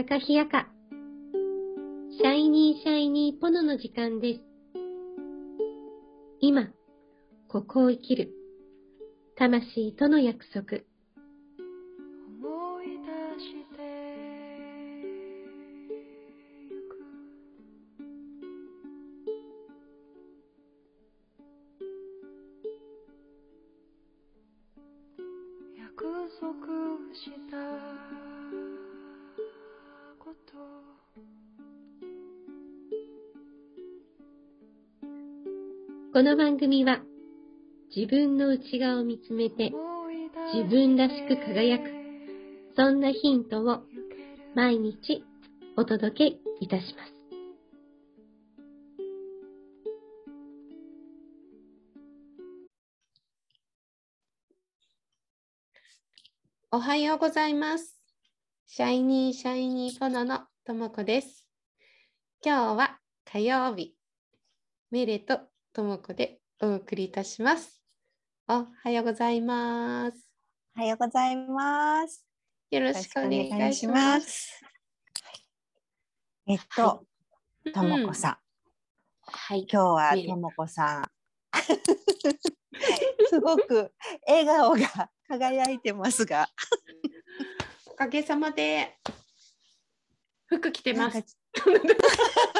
かかひやか、シャイニーシャイニーポノの時間です。今、ここを生きる、魂との約束。この番組は、自分の内側を見つめて、自分らしく輝く、そんなヒントを毎日お届けいたします。おはようございます。シャイニーシャイニーポノのともこです。今日は火曜日、メレとともこでお送りいたします。おはようございます。おはようございます。よろよしくお願いします。えっと、ともこさん、はい。今日はねともこさん。すごく笑顔が輝いてますが、おかげさまで服着てます。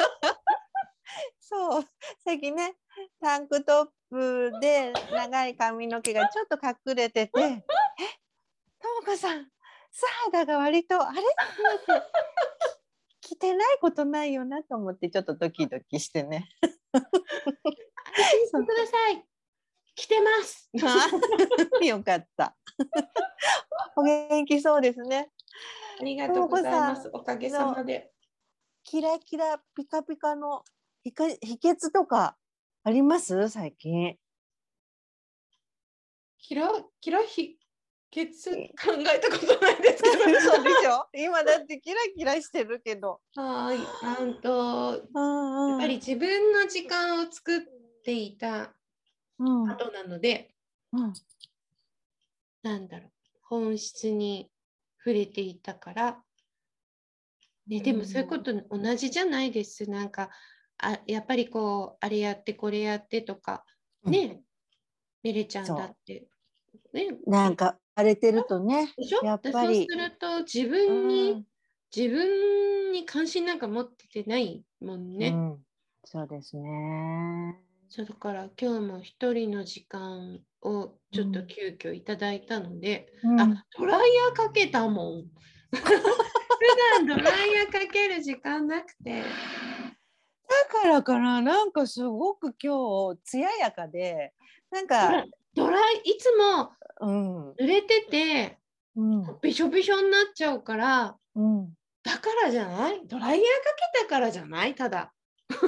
そう、最近ね、タンクトップで長い髪の毛がちょっと隠れてて、え、ともこさん、素肌が割と、あれ？って思って、着てないことないよなと思って、ちょっとドキドキしてね。安心してください。着てます。よかった。お元気そうですね。ありがとうございます。おかげさまで。キラキラピカピカの秘か秘訣とかあります？最近。キラキラ秘訣考えたことないですけど。そうでしょ？今だってキラキラしてるけど。はい。なんとうんうん。やっぱり自分の時間を作っていたうん。後なので、うん。なんだろう。本質に触れていたから、ね、でもそういうこと同じじゃないです。なんかあやっぱりこうあれやってこれやってとかね、メレちゃんだってねなんか荒れてるとね。やっぱりそうすると自分に、うん自分に関心なんか持っててないもんね、うんそうですね。そうだから今日も一人の時間をちょっとうん急遽いただいたので、うんあドライヤーかけたもん。普段ドライヤーかける時間なくて。だからかななんかすごく今日艶やかでなんかドライいつもうん。濡れててうん。びしょびしょになっちゃうからうん。だからじゃない？ドライヤーかけたからじゃない？ただ。さあ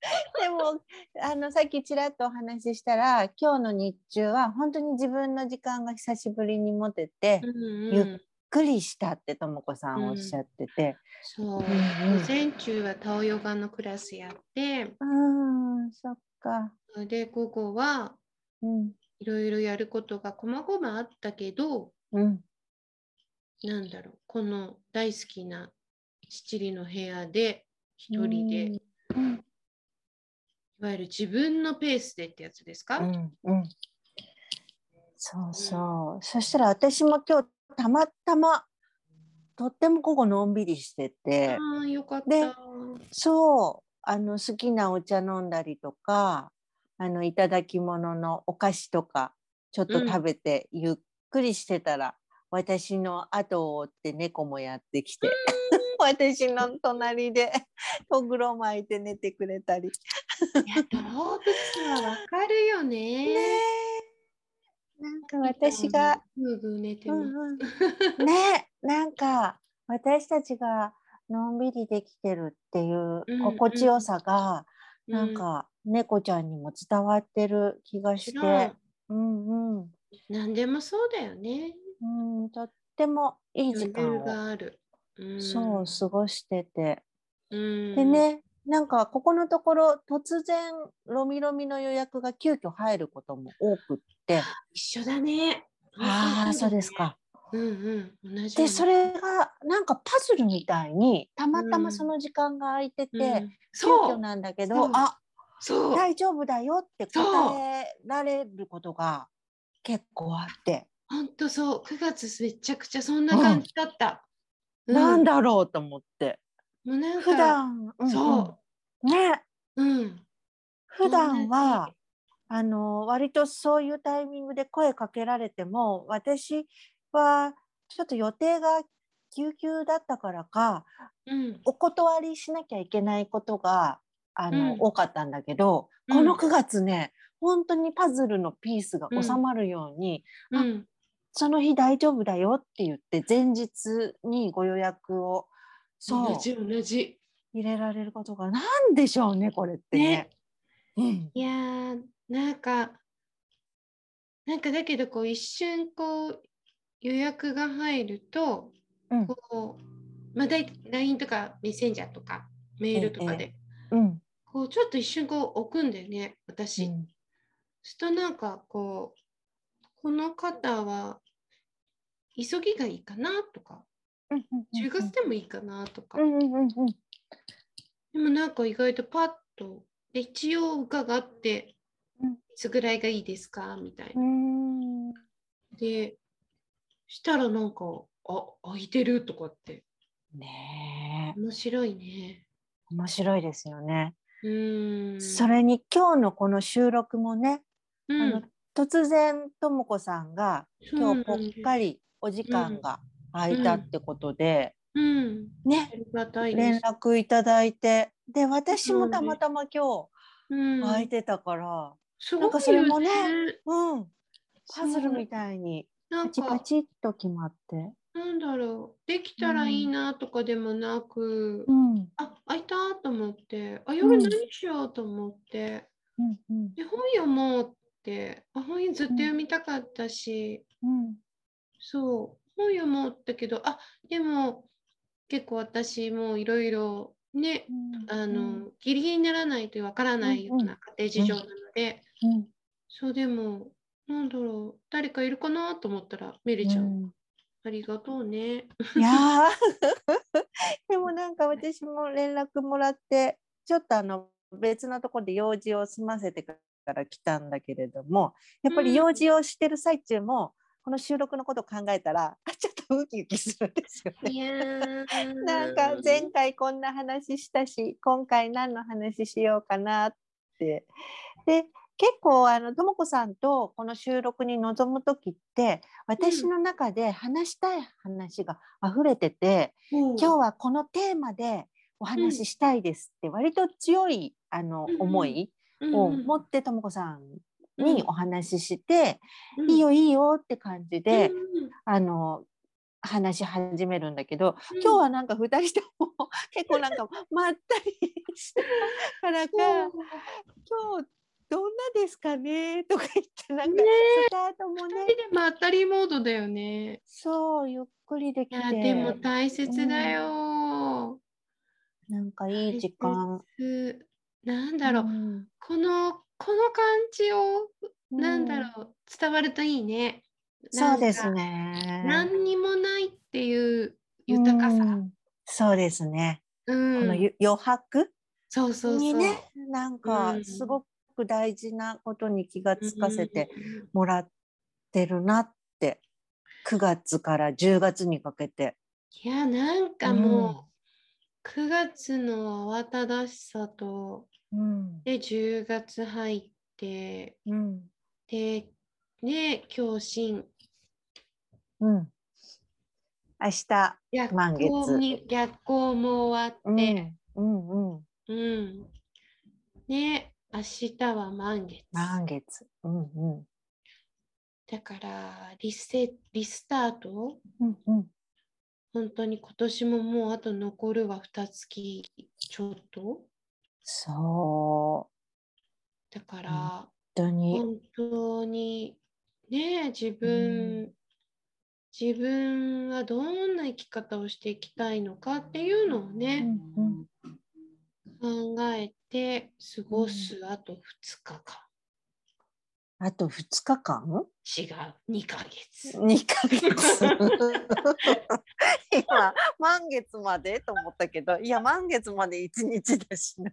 でもあのさっきちらっとお話ししたら今日の日中は本当に自分の時間が久しぶりに持てて、うんゆっうん、くりしたってともこさんおっしゃってて、そう、うんうん。午前中はタオヨガのクラスやって。うん、そっか、で午後はうん。いろいろやることがこまごまあったけどうん。なんだろうこの大好きな七里の部屋で一人で、いうん。わゆる自分のペースでってやつですか、うんうん、そうそう、そしたら私も今日たまたまとっても午後のんびりしてて。ああよかった。でそうあの好きなお茶飲んだりとかあのいただき物のお菓子とかちょっと食べてゆっくりしてたら、私の後を追って猫もやってきて 私の隣でとぐろ巻いて寝てくれたり。いや動物はわかるよね。ねえなんか私が、ぐーぐー寝てます。うんうん、ねなんか私たちがのんびりできてるっていううん心地よさが、うなんか猫ちゃんにも伝わってる気がして、うんうん。何でもそうだよね。うん、とってもいい時間を、がある。うん、そう過ごしてて、うん、でねなんかここのところ突然ロミロミの予約が急遽入ることも多くって一緒だね。ああそうですね。かうんうん。同じでなそれがなんかパズルみたいにたまたうんまその時間が空いてて、うん急そう遽なんだけどあそう。大丈夫だよって答えられることが結構あって、本当そう。9月めちゃくちゃそんな感じだった。うなんだろうと思ってもうなんか普段、うんそうんねう。うん。普段はあの割とそういうタイミングで声かけられても私はちょっと予定が急遽だったからかうん。お断りしなきゃいけないことがあの、うん多かったんだけど、うんこの9月ね本当にパズルのピースがうん収まるように、うん。その日大丈夫だよって言って前日にご予約をそう同じ同じ。入れられることがなんでしょうねこれってね。ね。うん。いやーなんかなんかだけどこう一瞬こう予約が入るとうん。こうまあだい LINE とかメッセンジャーとかメールとかで、うん。こうちょっと一瞬こう置くんだよね私。うん。するとなんかこうこの方は急ぎがいいかなとかうんうんうん10月でもいいかなとか、うんうんうんうんでもなんか意外とパッとで一応伺って、うん。いつぐらいがいいですか？みたいな。うん。で、したらなんか、あ、空いてるとかって、ねえ。面白いね。面白いですよね。うーん。それに今日のこの収録もね、うん、あの突然とも子さんが今日ぽっかりお時間が空いたってことで、うん。ね。連す。絡いただいて。で私もたまたま今うん。日空いてたから、すなんかそれもねようん。パズルみい。たいになんパチパか、チっと決まって、なんだろう。できたらいいなとかでもなく、うん。あ、空いたと思って、あ、夜うん。何しようと思って、うんうん。で、本読もうって、あ本ずっと読みたかったし、うん。そう、本読もうったけど、あ、でも結構私もいろいろね、あの、ギリギリにならないとわからないような家庭事情なので、うん。そうでも、なんだろう、誰かいるかなと思ったら、メリちゃん、うん。ありがとうね。いやー。でもなんか私も連絡もらってちょっとあの別のところで用事を済ませてから来たんだけれどもやっぱり用事をしてる最中も、この収録のことを考えたらあちょっとウキウキするんですよね。なんか前回こんな話したし今回何の話しようかなって。で結構あのとも子さんとこの収録に臨む時って私の中で話したい話が溢れてて、今今日はこのテーマでお話ししたいですって割と強いあのうんうん思いを持ってとも子さんにお話しして、いいよいいよって感じで、あの話し始めるんだけど、今日はなんか2人とも 結構なんかまったりしたからか今日どんなですかね？とか言ってなんかね。スタートも二ね人でまったりモードだよね。そうゆっくりできいて。やでも大切だよ。なんかいい時間。なんだろう、ん。このこの感じをなんだうろう。伝わるといいね。そうですね。何にもないっていう豊かさ。うんそうですね。うんこのゆ余白？そうそう。にね、なんかうんすごく大事なことに気がつかせてうんもらってるなって、9月から10月にかけて。いやなんかもう、9月の慌ただしさとうん。で10月入ってうん。でね共振うん。明日。逆満月行に逆行も終わうって、ん。うんうん。うん。ね、明日は満月。満月。うんうん。だからリセ、リスタート？うんうん。本当に今年ももうあと残るは2月ちょっと？そう。だから、本当に。本当にね、自分、自分はどんな生き方をしていきたいのかっていうのをうね、んうん。考えて過ごす。あと2日間。あと2日間？違う、2ヶ月。2ヶ月。今満月まで？と思ったけど。いや満月まで1日だしな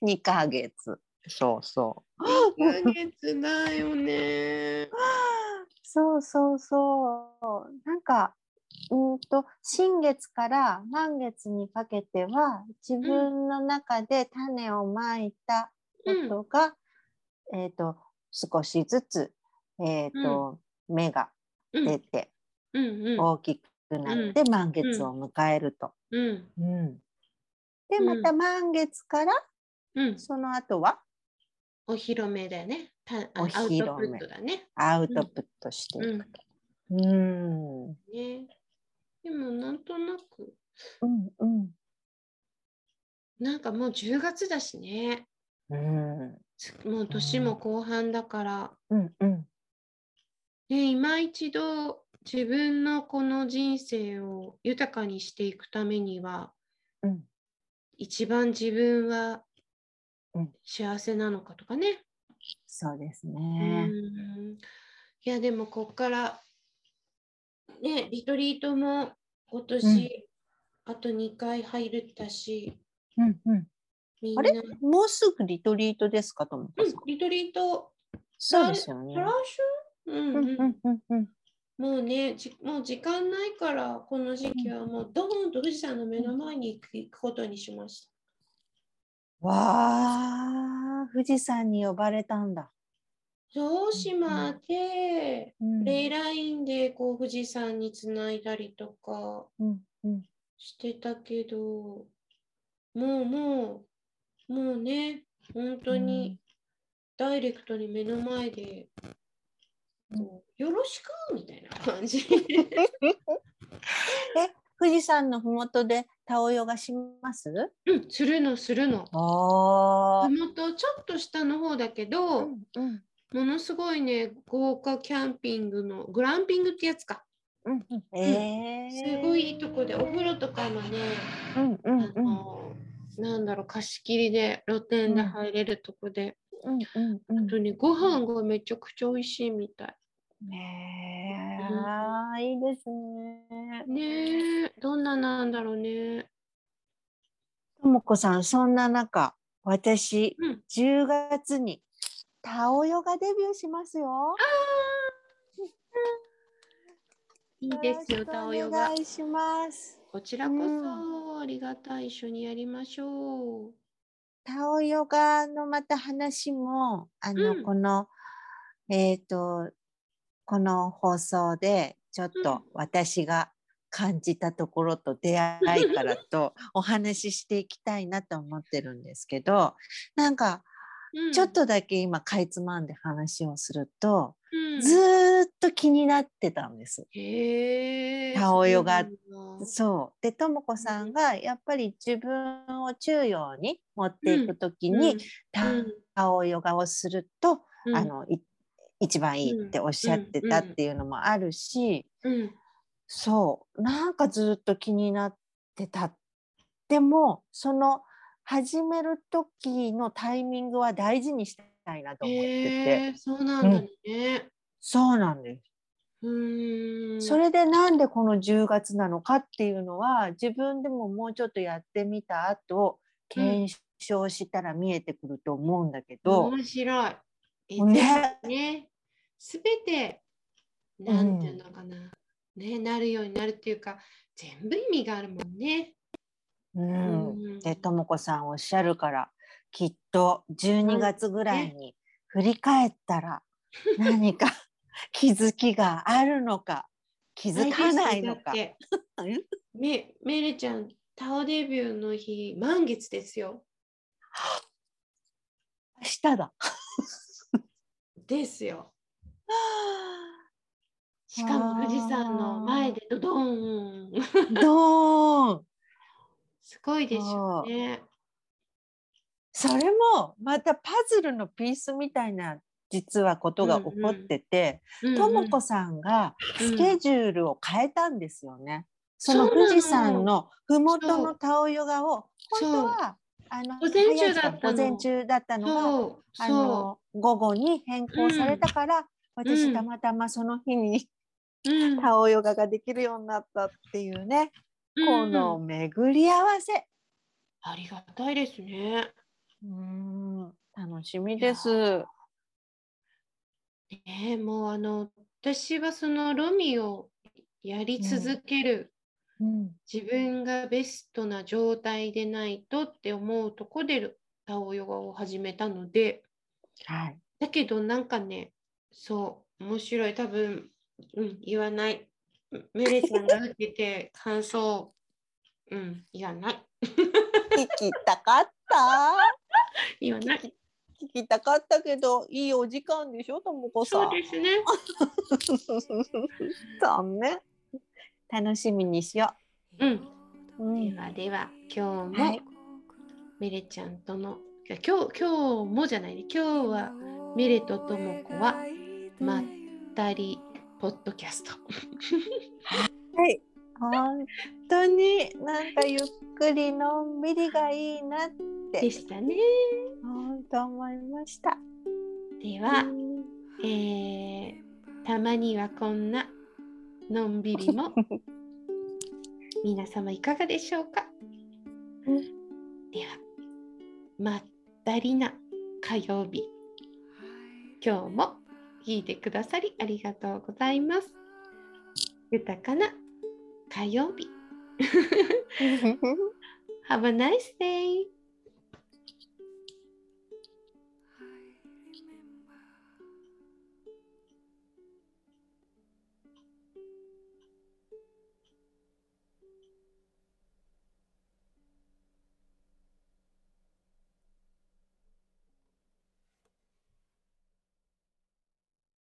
2ヶ月そうそう。2ヶ月だよね。そうそうそう。なんかうんと新月から満月にかけては自分の中で種をまいたことが、えっ、と少しずつえっ、と、芽がうん。出てうんうん。大きくなって満月を迎えると。うん。うん。でうん。また満月からうん。その後はお披露目だよね。たあおアウト披露目プットだね。アウトプットしていくと。うんね。でもなんとなく、うんうんなんかもう10月だしね。うんつもう年も後半だから、うんうんね、今一度自分のこの人生を豊かにしていくためには、うん一番自分はうん幸せなのかとかね。そうですうね。ん。いやでもこっからねリトリートも今年、あと2回入るったしうんうん。あれ？もうすぐリトリートですかとも。うん、リトリートそうですよね。うんうん。うんうんうんうん。もうねじもう時間ないからこの時期はもうドーンと富士山の目の前に行くことにしました。わあ富士山に呼ばれたんだ。城島で、うんレイラインでこう富士山につないだりとかしてたけど、もうもう、もうね、本当にダイレクトに目の前で、よろしくみたいな感じ。え富士山のふもとでタオヨガします？うん、するの、するの。あふもとちょっと下の方だけど、うんものすごいね、豪華キャンピングの、グランピングってやつか。うんうん。えすーごいいいとこで、お風呂とかもね、うんうんあうん。の、なんだろう、貸し切りで露店で入れるとこで、うんうんうん。あとね、ご飯がめちゃくちゃ美味しいみたい。ねえ、いいですね。ねえ、どんななんだろうね。ともこさん、そんな中、私、うん。10月にタオヨガデビューしますよ。いいですよ、タオヨガお願。いします。こちらこそ、ありがたい。一緒にやりましょう。タオヨガのまた話も、あの、うんこの、えっ、と、この放送で、ちょっうんと私が感じたところと出会いからと お話ししていきたいなと思ってるんですけど、なんか、うんちょっ、とだけ今かいつまんで話をすると、うんずーっと気になってたんです。へえ。タオヨガそう。で、ともこさんがやっぱり自分を中央に持っていくときに、タオヨガをすると、うんあ、のい一番いいっておっしゃってたっていうのもあるし、うんそうなんかずっと気になってたでもその始める時のタイミングは大事にしたいなと思ってて、へえ、そうなんだね。そうなんです。うーん。それでなんでこの10月なのかっていうのは自分でももうちょっとやってみた後検証したら見えてくると思うんだけど、面白い。えねね。すべて、なんていうのかな、ね、なるようになるっていうか、全部意味があるもんね。うんうんでともこさんおっしゃるからきっと12月ぐらいに振り返ったら 何か 気づきがあるのか気づかないのか めめれちゃん、タオデビューの日、満月ですよ。明日だ。ですよ。しかも富士山の前でドドーン。どー。ん すごいでしょうね。それもまたパズルのピースみたいな実はことが起こってて、ともこさんがスケジュールを変えたんですよね。その。その富士山のふもとそうのタオヨガを本当はあの午前中だったの。があその午後に変更されたから、うん私たまたまその日にう、うん。タオヨガができるようになったっていうね、このうん。巡り合わせ。ありがたいですね。うん。楽しみです。ねえもうあの私はそのロミをやり続ける、うん。自分がベストな状態でないとって思うとこでタオヨガを始めたので。はい。だけどなんかねそう面白い。多分、うん、言わない。メレちゃんが受けて感想。うん言わない。聞きたかった。言わない。聞きたかったけど、いいお時間でしょ、ともこさ。そうんですね。残念。楽しみにしよう。ん。う。うん。ではでは今日もはい。メレちゃんとの今日今日もじゃないね。今日はメレとともこはまったりポッドキャスト。はい。本当になんかゆっくりのんびりがいいなって。でしたね。本当思いました。では、うんえーたまにはこんなのんびりも。皆様いかがでしょうか、うん。ではまったりな火曜日。今日も聞いてくださりありがとうございます。豊かな火曜日。Have a nice day